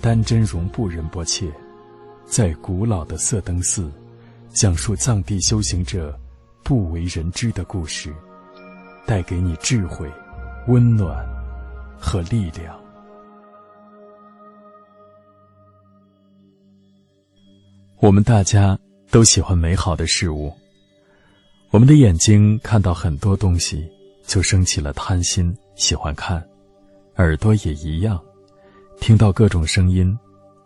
丹真容布仁波切，在古老的色灯寺，讲述藏地修行者不为人知的故事，带给你智慧、温暖和力量。我们大家都喜欢美好的事物，我们的眼睛看到很多东西，就升起了贪心，喜欢看；耳朵也一样。听到各种声音，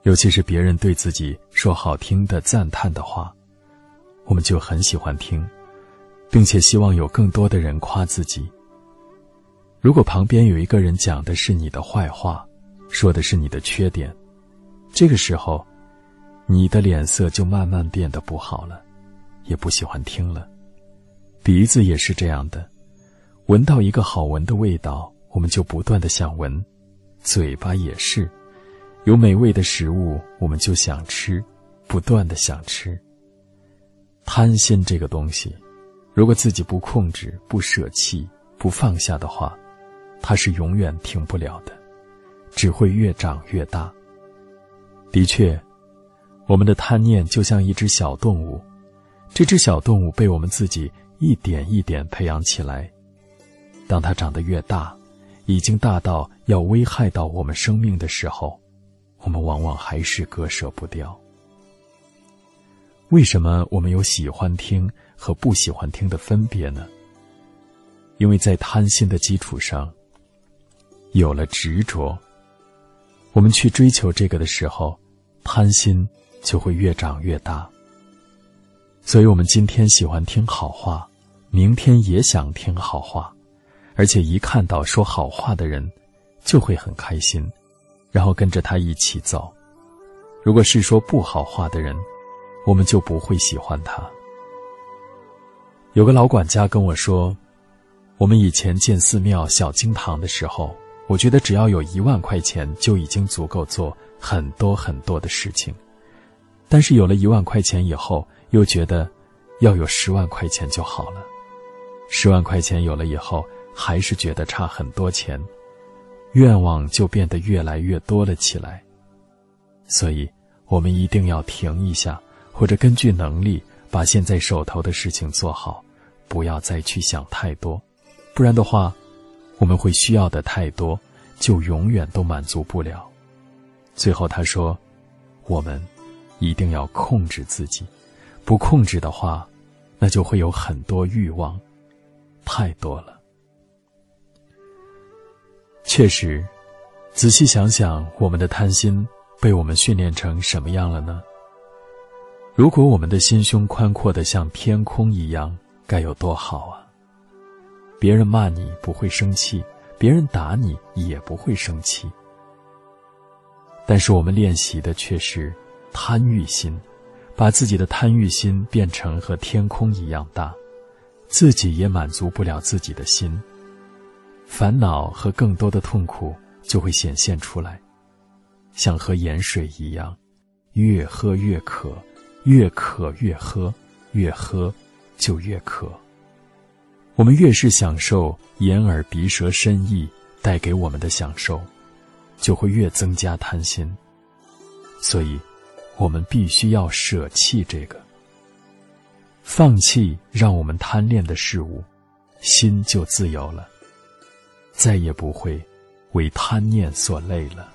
尤其是别人对自己说好听的赞叹的话，我们就很喜欢听，并且希望有更多的人夸自己。如果旁边有一个人讲的是你的坏话，说的是你的缺点，这个时候，你的脸色就慢慢变得不好了，也不喜欢听了。鼻子也是这样的，闻到一个好闻的味道，我们就不断的想闻。嘴巴也是，有美味的食物，我们就想吃，不断的想吃。贪心这个东西，如果自己不控制、不舍弃、不放下的话，它是永远停不了的，只会越长越大。的确，我们的贪念就像一只小动物，这只小动物被我们自己一点一点培养起来，当它长得越大。已经大到要危害到我们生命的时候，我们往往还是割舍不掉。为什么我们有喜欢听和不喜欢听的分别呢？因为在贪心的基础上，有了执着，我们去追求这个的时候，贪心就会越长越大。所以，我们今天喜欢听好话，明天也想听好话。而且一看到说好话的人，就会很开心，然后跟着他一起走。如果是说不好话的人，我们就不会喜欢他。有个老管家跟我说，我们以前建寺庙、小经堂的时候，我觉得只要有一万块钱就已经足够做很多很多的事情，但是有了一万块钱以后，又觉得要有十万块钱就好了。十万块钱有了以后。还是觉得差很多钱，愿望就变得越来越多了起来。所以，我们一定要停一下，或者根据能力把现在手头的事情做好，不要再去想太多，不然的话，我们会需要的太多，就永远都满足不了。最后他说：“我们一定要控制自己，不控制的话，那就会有很多欲望，太多了。”确实，仔细想想，我们的贪心被我们训练成什么样了呢？如果我们的心胸宽阔的像天空一样，该有多好啊！别人骂你不会生气，别人打你也不会生气。但是我们练习的却是贪欲心，把自己的贪欲心变成和天空一样大，自己也满足不了自己的心。烦恼和更多的痛苦就会显现出来，像喝盐水一样，越喝越渴，越渴越喝，越喝就越渴。我们越是享受眼耳鼻舌身意带给我们的享受，就会越增加贪心。所以，我们必须要舍弃这个，放弃让我们贪恋的事物，心就自由了。再也不会为贪念所累了。